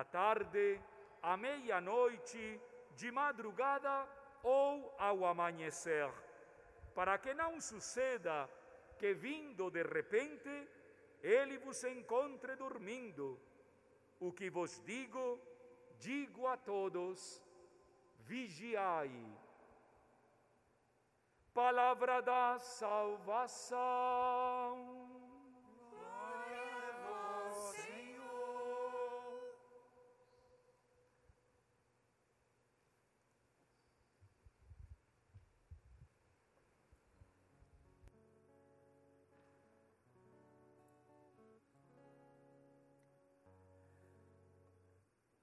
à tarde, à meia-noite, de madrugada ou ao amanhecer, para que não suceda que, vindo de repente, ele vos encontre dormindo. O que vos digo, digo a todos: vigiai. Palavra da salvação.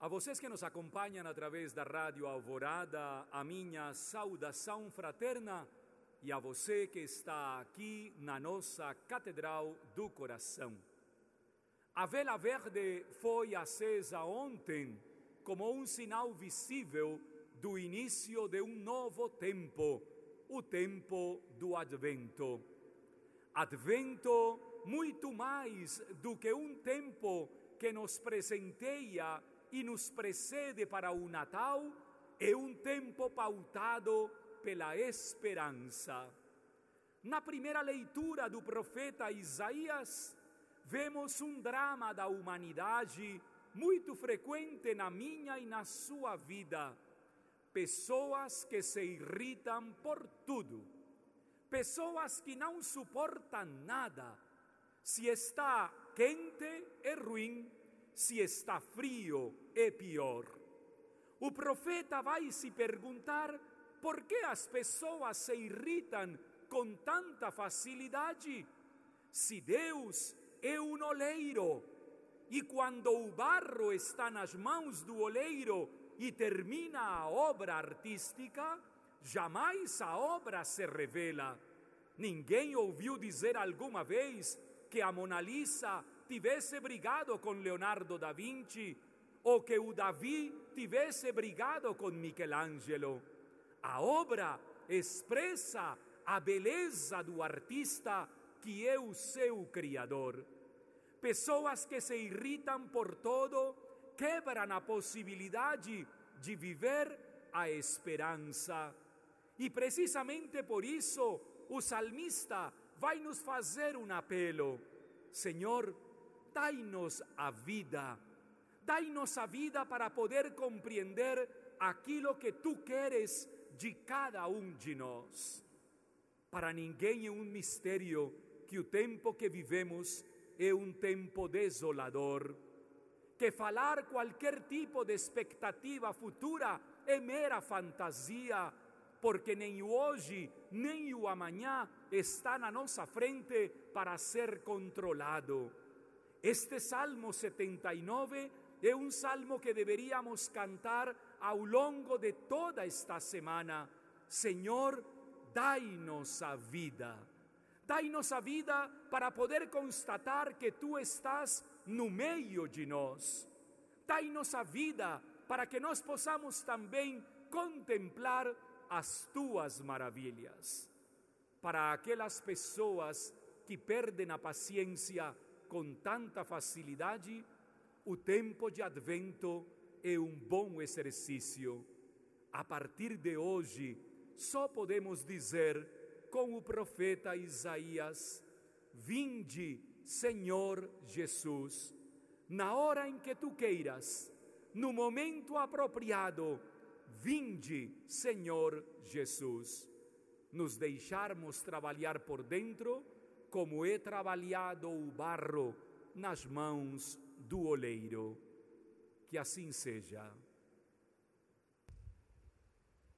A vocês que nos acompanham através da Rádio Alvorada, a minha saudação fraterna e a você que está aqui na nossa Catedral do Coração. A vela verde foi acesa ontem como um sinal visível do início de um novo tempo, o tempo do Advento. Advento muito mais do que um tempo que nos presenteia e nos precede para o Natal é um tempo pautado pela esperança. Na primeira leitura do profeta Isaías, vemos um drama da humanidade muito frequente na minha e na sua vida. Pessoas que se irritam por tudo, pessoas que não suportam nada. Se está quente, é ruim se está frio, é pior. O profeta vai se perguntar por que as pessoas se irritam com tanta facilidade. Se Deus é um oleiro e quando o barro está nas mãos do oleiro e termina a obra artística, jamais a obra se revela. Ninguém ouviu dizer alguma vez que a Mona Lisa tivesse brigado com Leonardo da Vinci ou que o Davi tivesse brigado com Michelangelo. A obra expressa a beleza do artista que é o seu criador. Pessoas que se irritam por todo quebram a possibilidade de viver a esperança. E precisamente por isso o salmista vai nos fazer um apelo. Senhor, dai-nos a vida. Dai-nos a vida para poder compreender aquilo que tu queres de cada um de nós. Para ninguém é um mistério que o tempo que vivemos é um tempo desolador, que falar qualquer tipo de expectativa futura é mera fantasia, porque nem o hoje nem o amanhã está na nossa frente para ser controlado. Este Salmo 79 é um salmo que deveríamos cantar ao longo de toda esta semana. Senhor, dai-nos a vida. Dai-nos a vida para poder constatar que tu estás no meio de nós. Dai-nos a vida para que nós possamos também contemplar as tuas maravilhas. Para aquelas pessoas que perdem a paciência com tanta facilidade, o tempo de advento é um bom exercício. A partir de hoje, só podemos dizer com o profeta Isaías: Vinde, Senhor Jesus, na hora em que tu queiras, no momento apropriado, vinde, Senhor Jesus. Nos deixarmos trabalhar por dentro como é trabalhado o barro nas mãos do oleiro. Que assim seja.